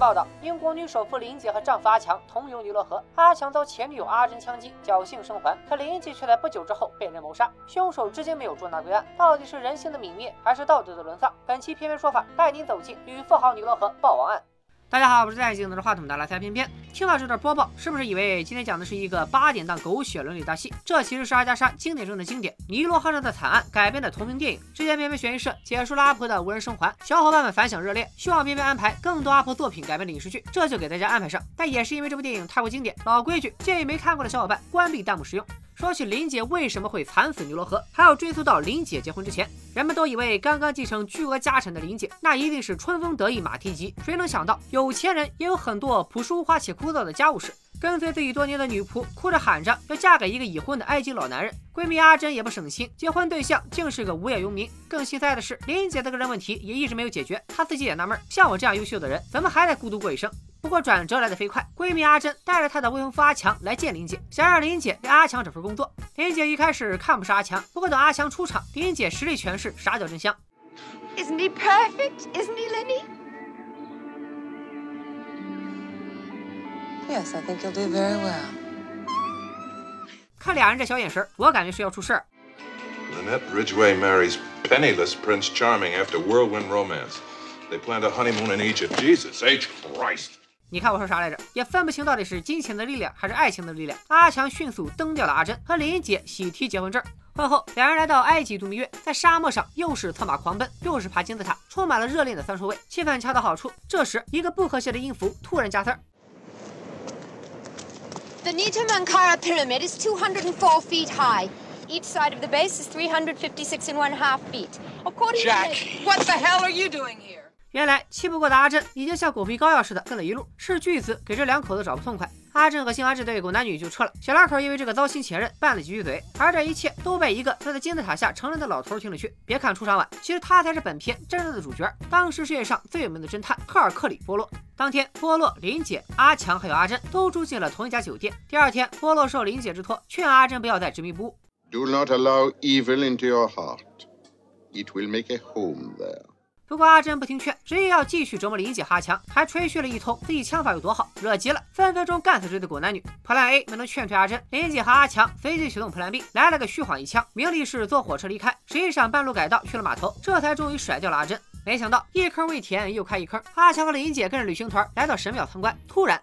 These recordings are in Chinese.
报道，英国女首富林姐和丈夫阿强同游尼罗河，阿强遭前女友阿珍枪击，侥幸生还，可林姐却在不久之后被人谋杀，凶手至今没有捉拿归案，到底是人性的泯灭，还是道德的沦丧？本期偏偏说法带您走进女富豪尼罗河暴亡案。大家好，我是戴眼镜拿着话筒的来猜片片。听到这段播报，是不是以为今天讲的是一个八点档狗血伦理大戏？这其实是阿加莎经典中的经典《尼罗河上的惨案》改编的同名电影。之前片片悬疑社解说了阿婆的无人生还，小伙伴们反响热烈，希望片片安排更多阿婆作品改编的影视剧，这就给大家安排上。但也是因为这部电影太过经典，老规矩，建议没看过的小伙伴关闭弹幕使用。说起林姐为什么会惨死尼罗河，还要追溯到林姐结婚之前。人们都以为刚刚继承巨额家产的林姐，那一定是春风得意马蹄疾。谁能想到，有钱人也有很多朴实无华且枯燥的家务事。跟随自己多年的女仆，哭着喊着要嫁给一个已婚的埃及老男人。闺蜜阿珍也不省心，结婚对象竟是个无业游民。更心塞的是，林姐的个人问题也一直没有解决。她自己也纳闷，像我这样优秀的人，怎么还得孤独过一生？不过转折来的飞快，闺蜜阿珍带着她的未婚夫阿强来见林姐，想让林姐给阿强找份工作。林姐一开始看不上阿强，不过等阿强出场，林姐实力诠释傻屌真香。Isn't he perfect? Isn't he, Lenny? Yes, I think you'll do very well. 看俩人这小眼神，我感觉是要出事儿。Lynette Ridgway marries penniless Prince Charming after whirlwind romance. They planned a honeymoon in Egypt. Jesus H. Christ. 你看我说啥来着？也分不清到底是金钱的力量还是爱情的力量。阿强迅速蹬掉了阿珍，和林姐喜提结婚证。婚后，两人来到埃及度蜜月，在沙漠上又是策马狂奔，又是爬金字塔，充满了热恋的酸臭味，气氛恰到好处。这时，一个不和谐的音符突然加塞儿。The Nitamankara Pyramid is 204 feet high. Each side of the base is 356 and one half feet. According to What the hell are you doing here? 原来气不过的阿珍已经像狗皮膏药似的跟了一路，是巨子给这两口子找不痛快。阿珍和辛华这对狗男女就撤了，小两口因为这个糟心前任拌了几句嘴，而这一切都被一个坐在金字塔下成人的老头听了去。别看出场晚，其实他才是本片真正的主角。当时世界上最有名的侦探赫尔克里·波洛。当天，波洛、林姐、阿强还有阿珍都住进了同一家酒店。第二天，波洛受林姐之托，劝阿珍不要再执迷不悟。Do not allow evil into your heart. It will make a home there. 不过阿珍不听劝，执意要继续折磨林姐哈强，还吹嘘了一通自己枪法有多好，惹急了，分分钟干死这对狗男女。Plan A 没能劝退阿珍，林姐和阿强随即启动 Plan B，来了个虚晃一枪，名利是坐火车离开，实际上半路改道去了码头，这才终于甩掉了阿珍。没想到一坑未填又开一坑，阿强和林姐跟着旅行团来到神庙参观，突然。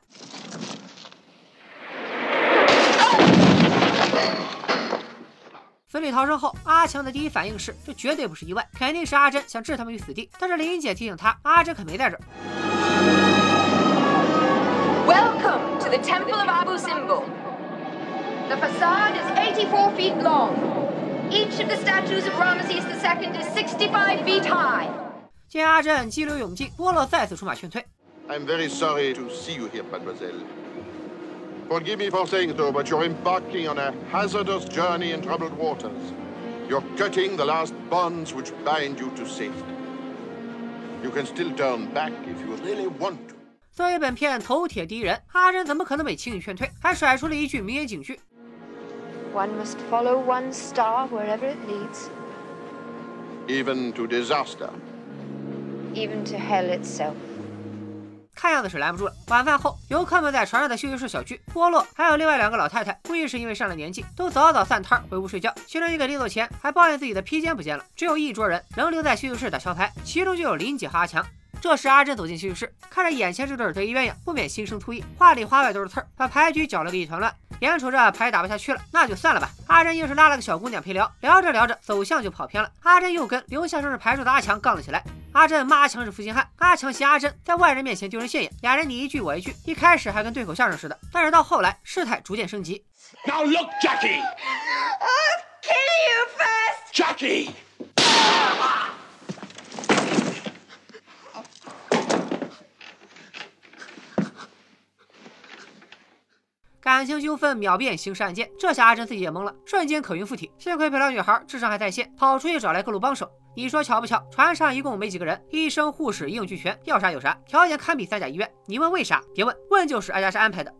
死里逃生后，阿强的第一反应是，这绝对不是意外，肯定是阿珍想置他们于死地。但是林姐提醒他，阿珍可没在这儿。Welcome to the Temple of Abu Simbel. The facade is 84 feet long. Each of the statues of Ramesses II is 65 feet high. 见阿珍激流勇进，波洛再次出马劝退。I'm very sorry to see you here, mademoiselle. Forgive me for saying so, but you're embarking on a hazardous journey in troubled waters. You're cutting the last bonds which bind you to safety. You can still turn back if you really want to. 作为本片头铁第一人，阿珍怎么可能被轻易劝退？还甩出了一句名言警句： One must follow one's star wherever it leads, Even to disaster. even to hell itself. 看样子是拦不住了。晚饭后，游客们在船上的休息室小聚，波洛还有另外两个老太太，估计是因为上了年纪，都早早散摊回屋睡觉。其中一个临走前还抱怨自己的披肩不见了，只有一桌人仍留在休息室打桥牌，其中就有林姐和阿强。这时阿珍走进休息室，看着眼前这对得意鸳鸯，不免心生醋意，话里话外都是刺儿，把牌局搅了个一团乱。眼瞅着牌打不下去了，那就算了吧。阿珍硬是拉了个小姑娘陪聊，聊着聊着走向就跑偏了。阿珍又跟留下收拾牌桌的阿强杠了起来。阿珍骂阿强是负心汉，阿强嫌阿珍在外人面前丢人现眼，俩人你一句我一句，一开始还跟对口相声似的，但是到后来事态逐渐升级。Now look, Jackie! I'll kill you first! Jackie! 感情纠纷秒变刑事案件，这下阿珍自己也懵了，瞬间可晕附体。幸亏漂亮女孩智商还在线，跑出去找来各路帮手。你说巧不巧？船上一共没几个人，医生、护士一应俱全，要啥有啥，条件堪比三甲医院。你问为啥？别问，问就是阿加莎安排的。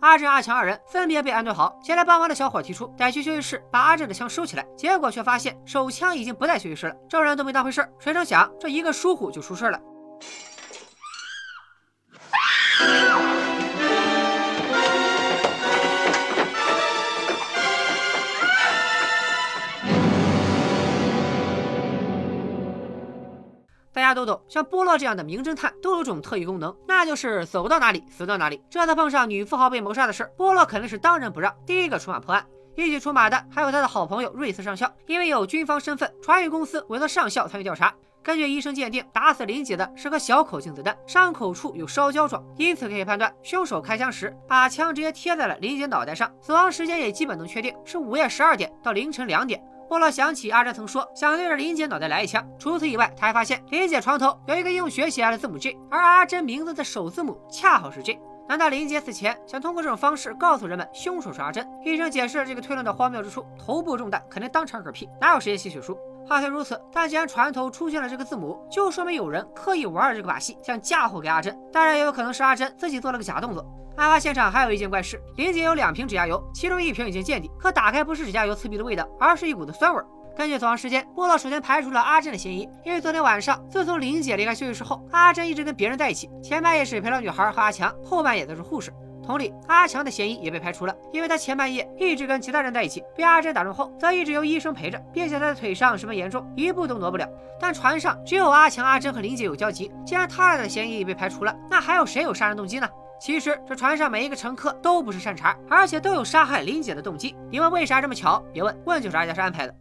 阿正、阿强二人分别被安顿好。前来帮忙的小伙提出得去休息室把阿正的枪收起来，结果却发现手枪已经不在休息室了。众人都没当回事，谁成想这一个疏忽就出事了。大家都懂，像波洛这样的名侦探都有种特异功能，那就是走到哪里死到哪里。这次碰上女富豪被谋杀的事，波洛肯定是当仁不让，第一个出马破案。一起出马的还有他的好朋友瑞斯上校，因为有军方身份，船运公司委托上校参与调查。根据医生鉴定，打死林姐的是颗小口径子弹，伤口处有烧焦状，因此可以判断凶手开枪时把枪直接贴在了林姐脑袋上。死亡时间也基本能确定是午夜十二点到凌晨两点。波洛想起阿珍曾说想对着林姐脑袋来一枪。除此以外，他还发现林姐床头有一个用血写下的字母 J，而阿珍名字的首字母恰好是 J。难道林姐死前想通过这种方式告诉人们凶手是阿珍？医生解释了这个推论的荒谬之处：头部中弹肯定当场嗝屁，哪有时间写血书？话虽如此，但既然船头出现了这个字母，就说明有人刻意玩了这个把戏，想嫁祸给阿珍。当然，也有可能是阿珍自己做了个假动作。案发现场还有一件怪事：林姐有两瓶指甲油，其中一瓶已经见底，可打开不是指甲油刺鼻的味道，而是一股子酸味。根据走亡时间，波洛首先排除了阿珍的嫌疑，因为昨天晚上自从林姐离开休息室后，阿珍一直跟别人在一起，前半夜是陪了女孩和阿强，后半夜则是护士。同理，阿强的嫌疑也被排除了，因为他前半夜一直跟其他人在一起，被阿珍打中后，则一直由医生陪着，并且他的腿伤十分严重，一步都挪不了。但船上只有阿强、阿珍和林姐有交集，既然他俩的嫌疑被排除了，那还有谁有杀人动机呢？其实这船上每一个乘客都不是善茬，而且都有杀害林姐的动机。你问为啥这么巧？别问，问就是阿加莎安排的。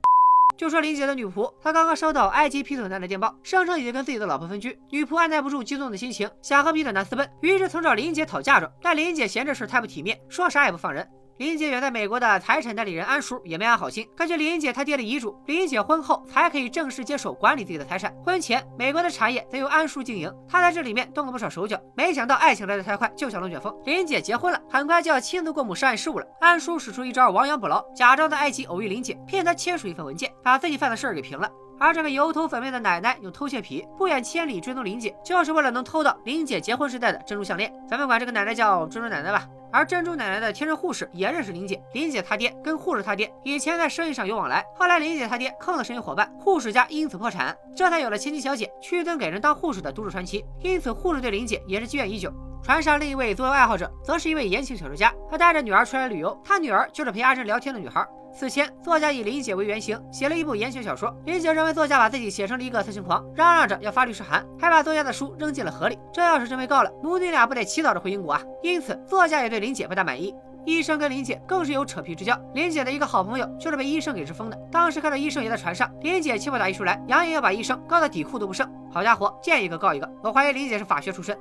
就说林姐的女仆，她刚刚收到埃及劈腿男的电报，声称已经跟自己的老婆分居。女仆按耐不住激动的心情，想和劈腿男私奔，于是曾找林姐讨嫁妆。但林姐嫌这事太不体面，说啥也不放人。林姐远在美国的财产代理人安叔也没安好心。根据林姐她爹的遗嘱，林姐婚后才可以正式接手管理自己的财产，婚前美国的产业则由安叔经营。他在这里面动了不少手脚，没想到爱情来得太快，就像龙卷风。林姐结婚了，很快就要亲自过目商业事务了。安叔使出一招亡羊补牢，假装在埃及偶遇林姐，骗她签署一份文件，把自己犯的事儿给平了。而这个油头粉面的奶奶用偷窃癖，不远千里追踪林姐，就是为了能偷到林姐结婚时戴的珍珠项链。咱们管这个奶奶叫珍珠奶奶吧。而珍珠奶奶的贴身护士也认识林姐，林姐她爹跟护士她爹以前在生意上有往来，后来林姐她爹坑了生意伙伴，护士家因此破产，这才有了千金小姐屈尊给人当护士的都市传奇。因此护士对林姐也是积怨已久。船上另一位作为爱好者，则是一位言情小说家，他带着女儿出来旅游，他女儿就是陪阿珍聊天的女孩。此前，作家以林姐为原型写了一部言情小说。林姐认为作家把自己写成了一个色情狂，嚷嚷着要发律师函，还把作家的书扔进了河里。这要是真被告了，母女俩不得祈祷着回英国啊！因此，作家也对林姐不大满意。医生跟林姐更是有扯皮之交。林姐的一个好朋友就是被医生给治疯的。当时看到医生也在船上，林姐气不打一处来，扬言要把医生告到底裤都不剩。好家伙，见一个告一个！我怀疑林姐是法学出身。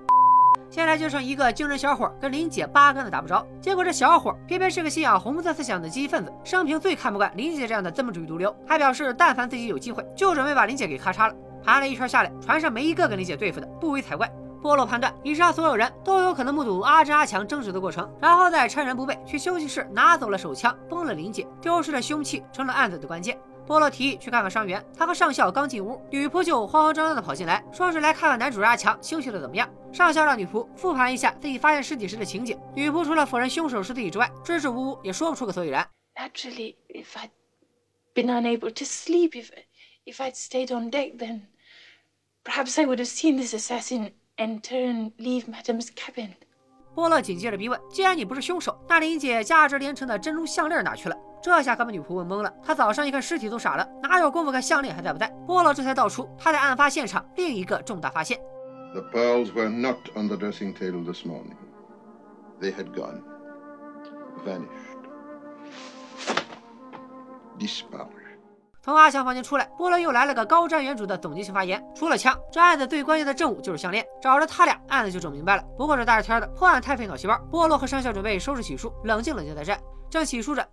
现在就剩一个精神小伙跟林姐八竿子打不着，结果这小伙偏偏是个信仰红色思想的积极分子，生平最看不惯林姐这样的资本主义毒瘤，还表示但凡自己有机会，就准备把林姐给咔嚓了。盘了一圈下来，船上没一个跟林姐对付的，不为才怪。波洛判断，以上所有人都有可能目睹阿珍阿强争执的过程，然后再趁人不备去休息室拿走了手枪，崩了林姐，丢失了凶器，成了案子的关键。波洛提议去看看伤员，他和上校刚进屋，女仆就慌慌张张的跑进来，说是来看看男主人阿强休息的怎么样。上校让女仆复盘一下自己发现尸体时的情景，女仆除了否认凶手是自己之外，支支吾吾也说不出个所以然。Naturally, if I'd been unable to sleep, if if I'd stayed on deck, then perhaps I would have seen this assassin enter and leave Madame's cabin. 波洛紧接着逼问：“既然你不是凶手，那林姐价值连城的珍珠项链哪去了？”这下可把女仆问懵了。她早上一看尸体都傻了，哪有功夫看项链还在不在？波洛这才道出他在案发现场另一个重大发现：The pearls were not on the dressing table this morning. They had gone, vanished, disappeared. 从阿强房间出来，波洛又来了个高瞻远瞩的总结性发言。除了枪，这案子最关键的证物就是项链，找着他俩，案子就整明白了。不过这大热天的，破案太费脑细胞。波洛和上校准备收拾洗漱，冷静冷静再战。正洗漱着，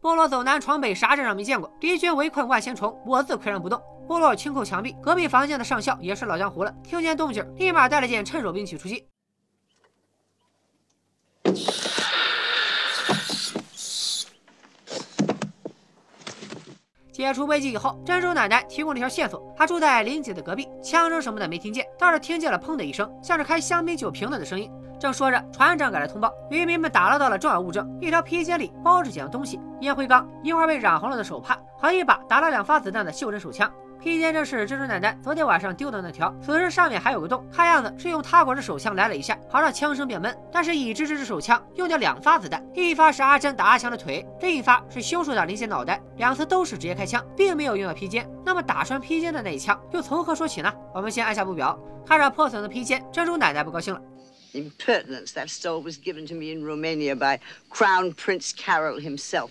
波洛走南闯北，啥阵仗没见过？敌军围困万千重，我自岿然不动。波洛轻叩墙壁，隔壁房间的上校也是老江湖了，听见动静，立马带了件趁手兵器出击。解除危机以后，珍珠奶奶提供了一条线索：她住在林姐的隔壁，枪声什么的没听见，倒是听见了砰的一声，像是开香槟酒瓶子的声音。正说着，船长赶来通报，渔民们打捞到了重要物证：一条皮肩里包着几样东西，烟灰缸，一块被染红了的手帕和一把打了两发子弹的袖珍手枪。披肩正是珍珠奶奶昨天晚上丢的那条，此时上面还有个洞，看样子是用他国的手枪来了一下，好让枪声变闷。但是已知这支手枪用掉两发子弹，一发是阿珍打阿强的腿，另一发是凶手打林姐脑袋，两次都是直接开枪，并没有用到披肩。那么打穿披肩的那一枪又从何说起呢？我们先按下不表。看着破损的披肩，珍珠奶奶不高兴了。Impertinence. That stole was given to me in Romania by Crown Prince Carol himself.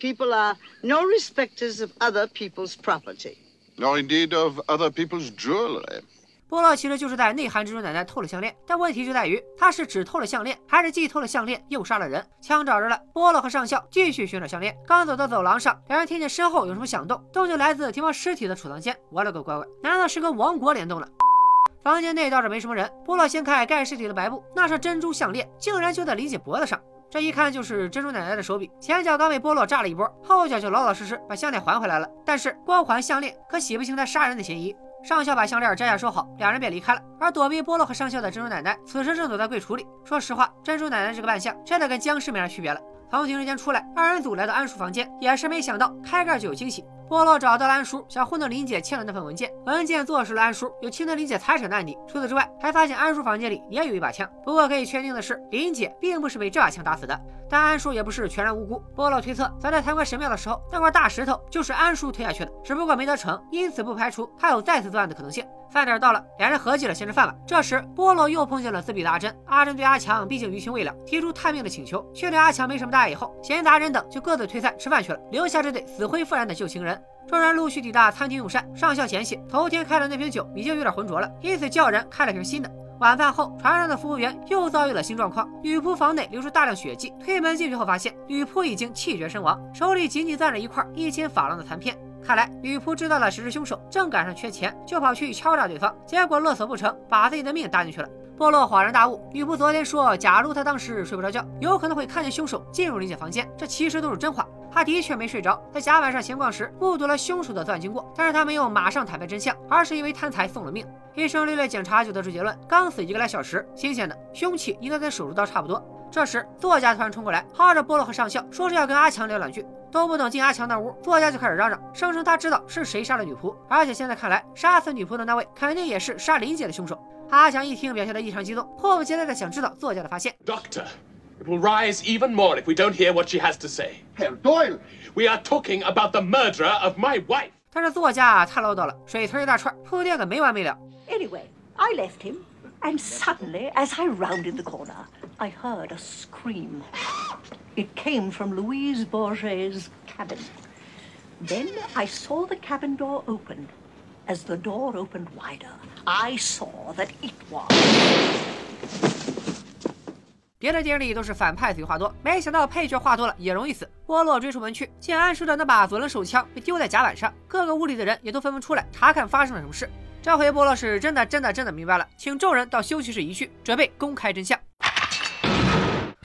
People are no respecters of other people's property. Nor indeed of other people's jewelry. 波洛其实就是在内涵蜘蛛奶奶偷了项链，但问题就在于他是只偷了项链，还是既偷了项链又杀了人？枪找着了，波洛和上校继续寻找项链。刚走到走廊上，两人听见身后有什么响动，动静来自停放尸体的储藏间。我勒个乖乖，难道是跟王国联动了？房间内倒是没什么人。波洛掀开盖尸体的白布，那是珍珠项链竟然就在林姐脖子上。这一看就是珍珠奶奶的手笔。前脚刚被波洛炸了一波，后脚就老老实实把项链还回来了。但是光环项链可洗不清他杀人的嫌疑。上校把项链摘下收好，两人便离开了。而躲避波洛和上校的珍珠奶奶此时正躲在柜橱里。说实话，珍珠奶奶这个扮相真的跟僵尸没啥区别了。从停尸间出来，二人组来到安叔房间，也是没想到开盖就有惊喜。波洛找到了安叔想糊弄林姐签的那份文件，文件坐实了安叔有侵吞林姐财产的案底。除此之外，还发现安叔房间里也有一把枪。不过可以确定的是，林姐并不是被这把枪打死的。但安叔也不是全然无辜。波洛推测，早在参观神庙的时候，那块大石头就是安叔推下去的，只不过没得逞，因此不排除他有再次作案的可能性。饭点到了，两人合计了先吃饭吧。这时，波洛又碰见了自闭的阿珍。阿珍对阿强毕竟余情未了，提出探命的请求，确定阿强没什么大碍。以后，闲杂人等就各自退散吃饭去了，留下这对死灰复燃的旧情人。众人陆续抵达餐厅用膳，上校嫌弃头天开的那瓶酒已经有点浑浊了，因此叫人开了瓶新的。晚饭后，船上的服务员又遭遇了新状况，女仆房内流出大量血迹。推门进去后，发现女仆已经气绝身亡，手里仅仅攥着一块一千法郎的残片。看来女仆知道了谁是凶手，正赶上缺钱，就跑去敲诈对方，结果勒索不成，把自己的命搭进去了。波洛恍然大悟，女仆昨天说，假如他当时睡不着觉，有可能会看见凶手进入林姐房间，这其实都是真话。他的确没睡着，在甲板上闲逛时目睹了凶手的作案经过，但是他没有马上坦白真相，而是因为贪财送了命。医生略略检查就得出结论，刚死一个来小时，新鲜的凶器应该跟手术刀差不多。这时作家突然冲过来，薅着波洛和上校，说是要跟阿强聊两句。都不等进阿强那屋，作家就开始嚷嚷，声称他知道是谁杀了女仆，而且现在看来，杀死女仆的那位肯定也是杀林姐的凶手。阿强一听，表现得异常激动，迫不及待地想知道作家的发现。Doctor, it will rise even more if we don't hear what she has to say. Herr Doyle! We are talking about the murderer of my wife. 但是作家太唠叨了，水词一大串，铺垫个没完没了。Anyway, I left him, and suddenly, as I rounded the corner, I heard a scream. It came from Louise Bourget's cabin. Then I saw the cabin door open. As the door opened wider, I saw that it was. 别的电影里都是反派嘴话多，没想到配角话多了也容易死。波洛追出门去，见安叔的那把左轮手枪被丢在甲板上，各个屋里的人也都纷纷出来查看发生了什么事。这回波洛是真的真的真的明白了，请众人到休息室一叙，准备公开真相。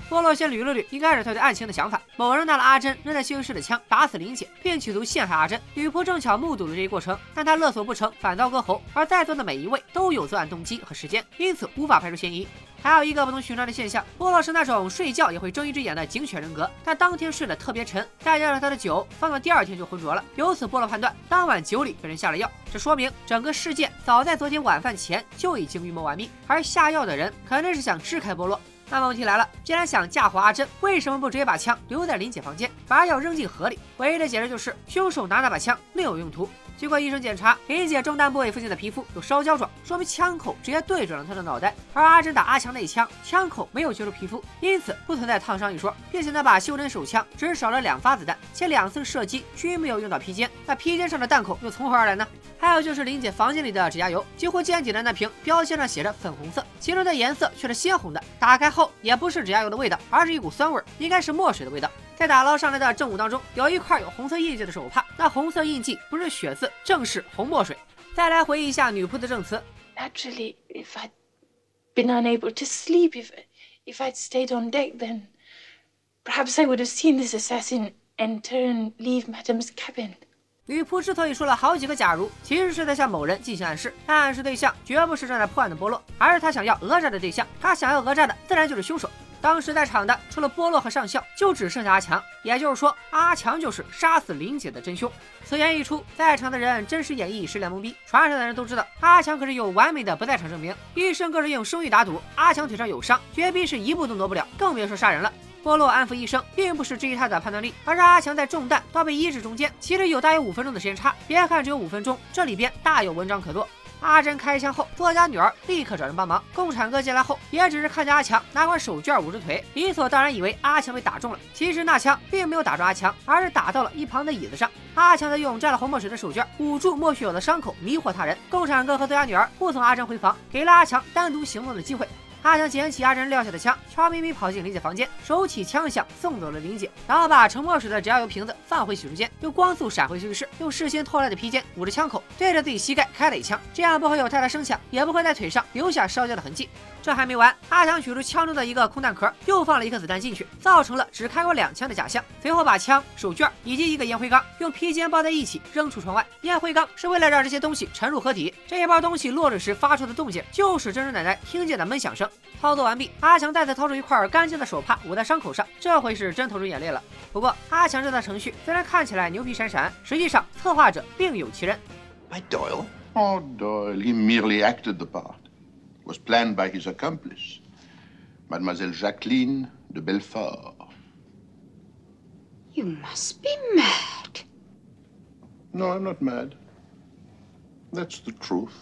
波洛先捋了捋一开始他对案情的想法：某人拿了阿珍扔在休息室的枪，打死林姐，并企图陷害阿珍。女仆正巧目睹了这一过程，但她勒索不成，反遭割喉。而在座的每一位都有作案动机和时间，因此无法排除嫌疑。还有一个不同寻常的现象，波洛是那种睡觉也会睁一只眼的警犬人格，但当天睡得特别沉，再加上他的酒放到第二天就浑浊了，由此波洛判断当晚酒里被人下了药。这说明整个事件早在昨天晚饭前就已经预谋完毕，而下药的人肯定是想支开波洛。那么问题来了，既然想嫁祸阿珍，为什么不直接把枪留在林姐房间，把药扔进河里？唯一的解释就是凶手拿那把枪另有用途。经过医生检查，林姐中弹部位附近的皮肤有烧焦状，说明枪口直接对准了她的脑袋。而阿珍打阿强那一枪，枪口没有接触皮肤，因此不存在烫伤一说。并且那把袖珍手枪只少了两发子弹，且两次射击均没有用到披肩，那披肩上的弹孔又从何而来呢？还有就是林姐房间里的指甲油，几乎见底的那瓶标签上写着粉红色，其中的颜色却是鲜红的。打开后也不是指甲油的味道，而是一股酸味，应该是墨水的味道。在打捞上来的证物当中，有一块有红色印记的手帕，那红色印记不是血渍，正是红墨水。再来回忆一下女仆的证词，Naturally, if I'd been unable to sleep, if if I'd stayed on deck, then perhaps I would have seen this assassin enter and leave Madame's cabin. 女仆之所以说了好几个假如，其实是在向某人进行暗示，但暗示对象绝不是正在破案的波洛，而是他想要讹诈的对象。他想要讹诈的自然就是凶手。当时在场的除了波洛和上校，就只剩下阿强。也就是说，阿强就是杀死林姐的真凶。此言一出，在场的人真实演绎一脸懵逼。船上的人都知道，阿强可是有完美的不在场证明，医生更是用声誉打赌，阿强腿上有伤，绝逼是一步都挪不了，更别说杀人了。波洛安抚医生，并不是质疑他的判断力，而是阿强在中弹到被医治中间，其实有大约五分钟的时间差。别看只有五分钟，这里边大有文章可做。阿珍开枪后，作家女儿立刻找人帮忙。共产哥进来后，也只是看见阿强拿块手绢捂着腿，理所当然以为阿强被打中了。其实那枪并没有打中阿强，而是打到了一旁的椅子上。阿强则用沾了红墨水的手绢捂住莫须有的伤口，迷惑他人。共产哥和作家女儿护送阿珍回房，给了阿强单独行动的机会。阿强捡起阿珍撂下的枪，悄咪咪跑进林姐房间，手起枪响送走了林姐，然后把盛墨水的指甲油瓶子放回洗漱间，又光速闪回休息室，用事先偷来的披肩捂着枪口，对着自己膝盖开了一枪，这样不会有太大声响，也不会在腿上留下烧焦的痕迹。这还没完，阿强取出枪中的一个空弹壳，又放了一颗子弹进去，造成了只开过两枪的假象。随后把枪、手绢以及一个烟灰缸用披肩包在一起扔出窗外。烟灰缸是为了让这些东西沉入河底，这一包东西落日时发出的动静，就是珍珠奶奶听见的闷响声。操作完毕，阿强再次掏出一块干净的手帕捂在伤口上，这回是真投出眼泪了。不过，阿强这套程序虽然看起来牛皮闪闪，实际上策划者另有其人。By Doyle? Oh, Doyle. He merely acted the part. Was planned by his accomplice, Mademoiselle Jacqueline de Belfort. You must be mad. No, I'm not mad. That's the truth.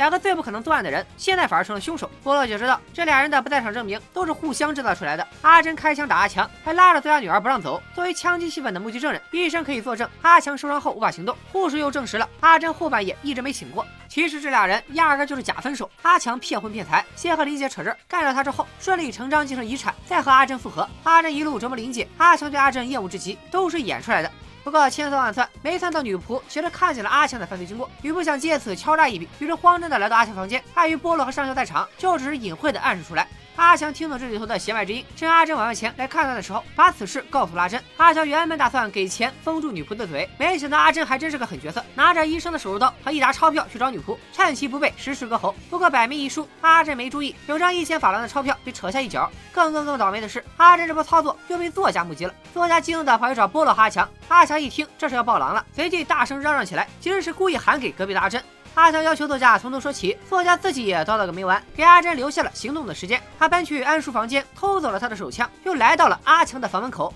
两个最不可能作案的人，现在反而成了凶手。波洛就知道这俩人的不在场证明都是互相制造出来的。阿珍开枪打阿强，还拉着自家女儿不让走。作为枪击戏份的目击证人，医生可以作证阿强受伤后无法行动。护士又证实了阿珍后半夜一直没醒过。其实这俩人压根就是假分手。阿强骗婚骗财，先和林姐扯证，干掉她之后顺理成章继承遗产，再和阿珍复合。阿珍一路折磨林姐，阿强对阿珍厌恶至极，都是演出来的。不过千算万算，没算到女仆其实看见了阿强的犯罪经过。女仆想借此敲诈一笔，于是慌张的来到阿强房间。碍于波洛和上校在场，就只是隐晦的暗示出来。阿强听懂这里头的弦外之音，趁阿珍晚饭前来看他的时候，把此事告诉了阿珍。阿强原本打算给钱封住女仆的嘴，没想到阿珍还真是个狠角色，拿着医生的手术刀和一沓钞票去找女仆，趁其不备实施割喉。不过百密一疏，阿珍没注意，有张一千法郎的钞票被扯下一角。更更更倒霉的是，阿珍这波操作又被作家目击了。作家激动的跑去找波洛哈强。阿强一听这是要报狼了，随即大声嚷嚷起来，其实是故意喊给隔壁的阿珍。阿强要求作家从头说起，作家自己也叨叨个没完，给阿珍留下了行动的时间。他搬去安叔房间，偷走了他的手枪，又来到了阿强的房门口。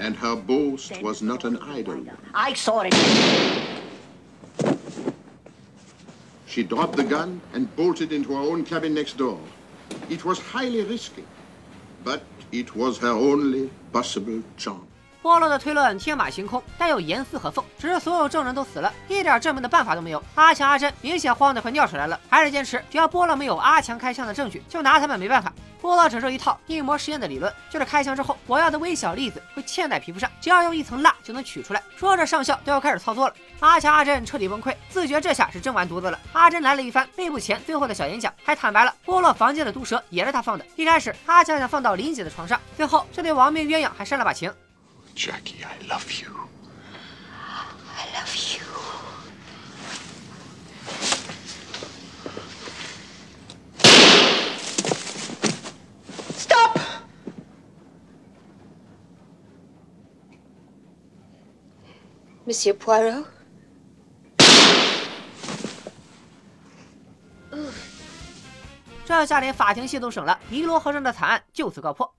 And her boast was not an idle one. I saw it. She dropped the gun and bolted into her own cabin next door. It was highly risky, but it was her only possible chance. 波洛的推论天马行空，但又严丝合缝。只是所有证人都死了，一点证明的办法都没有。阿强、阿珍明显慌得快尿出来了，还是坚持只要波洛没有阿强开枪的证据，就拿他们没办法。波洛整出一套一模实验的理论，就是开枪之后，我要的微小粒子会嵌在皮肤上，只要用一层蜡就能取出来。说着，上校都要开始操作了。阿强、阿珍彻底崩溃，自觉这下是真完犊子了。阿珍来了一番内部前最后的小演讲，还坦白了波洛房间的毒蛇也是他放的。一开始，阿强想放到林姐的床上，最后这对亡命鸳鸯还煽了把情。Jackie, I love you. I love you. Stop! Monsieur Poirot? 这下连法庭戏都省了，尼罗河上的惨案就此告破。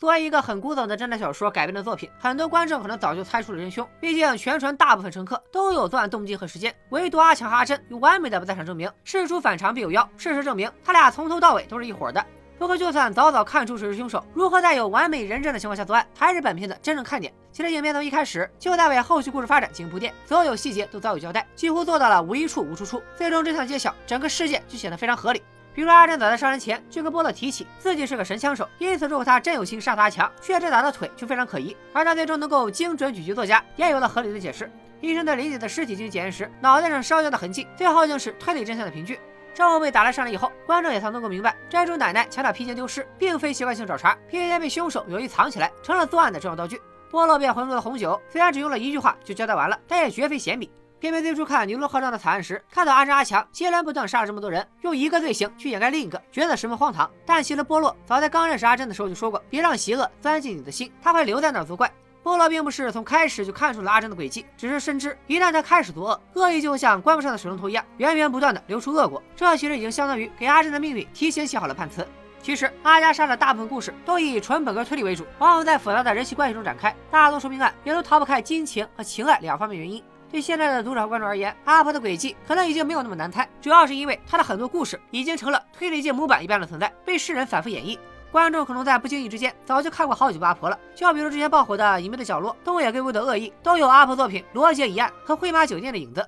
作为一个很古早的侦探小说改编的作品，很多观众可能早就猜出了真凶。毕竟全船大部分乘客都有作案动机和时间，唯独阿强和阿珍有完美的不在场证明。事出反常必有妖，事实证明他俩从头到尾都是一伙的。不过就算早早看出谁是凶手，如何在有完美人证的情况下作案，才是本片的真正看点。其实影片从一开始就在为后续故事发展进行铺垫，所有细节都早有交代，几乎做到了无一处无出处。最终真相揭晓，整个事件就显得非常合理。比如阿珍早在杀人前就跟波洛提起自己是个神枪手，因此如果他真有心杀死阿强，却只打到腿就非常可疑。而他最终能够精准狙击作家，也有了合理的解释。医生对林姐的尸体进行检验时，脑袋上烧焦的痕迹，最后竟是推理真相的凭据。赵后被打了上来以后，观众也才能够明白，珍珠奶奶强打披肩丢失，并非习惯性找茬，披肩被凶手有意藏起来，成了作案的重要道具。波洛便浑浊的红酒，虽然只用了一句话就交代完了，但也绝非闲笔。偏偏最初看尼罗河上的惨案时，看到阿珍阿强接连不断杀了这么多人，用一个罪行去掩盖另一个，觉得十分荒唐。但其实波洛早在刚认识阿珍的时候就说过，别让邪恶钻进你的心，他会留在那儿作怪。波罗并不是从开始就看出了阿珍的诡计，只是深知一旦他开始作恶，恶意就像关不上的水龙头一样，源源不断的流出恶果。这其实已经相当于给阿珍的命运提前写好了判词。其实阿加莎的大部分故事都以纯本格推理为主，往往在复杂的人际关系中展开。大多数命案也都逃不开金钱和情爱两方面原因。对现在的读者观众而言，阿婆的诡计可能已经没有那么难猜，主要是因为她的很多故事已经成了推理界模板一般的存在，被世人反复演绎。观众可能在不经意之间早就看过好几部阿婆了，就比如之前爆火的《隐秘的角落》，东野圭吾的《恶意》都有阿婆作品《罗杰疑案》和《灰马酒店》的影子。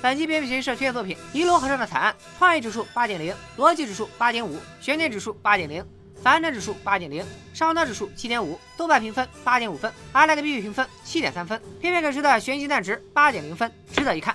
本期编剧群社推荐作品《尼罗河上的惨案》，创意指数八点零，逻辑指数八点五，悬念指数八点零，反转指数八点零，上当指数七点五，豆瓣评分八点五分，阿莱的 B B 评分七点三分，片片给出的悬疑蛋值八点零分，值得一看。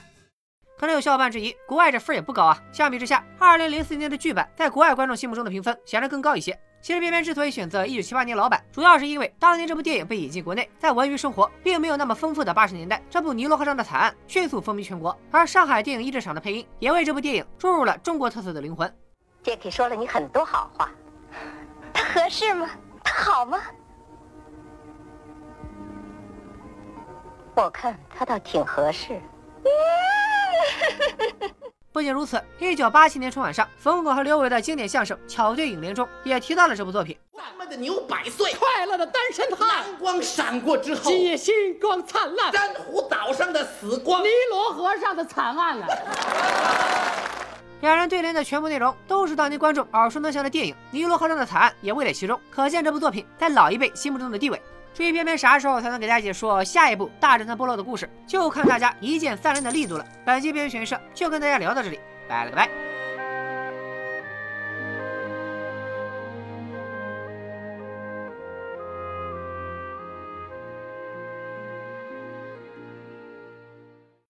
可能有小伙伴质疑，国外这分也不高啊。相比之下，二零零四年的剧版在国外观众心目中的评分显然更高一些。其实偏偏之所以选择一九七八年老版，主要是因为当年这部电影被引进国内，在文娱生活并没有那么丰富的八十年代，这部《尼罗河上的惨案》迅速风靡全国。而上海电影译制厂的配音也为这部电影注入了中国特色的灵魂。杰克说了你很多好话，合适吗？他好吗？我看他倒挺合适。不仅如此，一九八七年春晚上，冯巩和刘伟的经典相声《巧对影联》中也提到了这部作品。咱们的牛百岁，快乐的单身汉，阳光闪过之后，今夜星光灿烂，珊瑚岛上的死光，尼罗河上的惨案啊！两人对联的全部内容都是当年观众耳熟能详的电影《尼罗河上的惨案》，也位列其中，可见这部作品在老一辈心目中的地位。至于偏偏啥时候才能给大家解说下一部大侦探波洛的故事，就看大家一键三连的力度了。本期编剧选社就跟大家聊到这里，拜了个拜。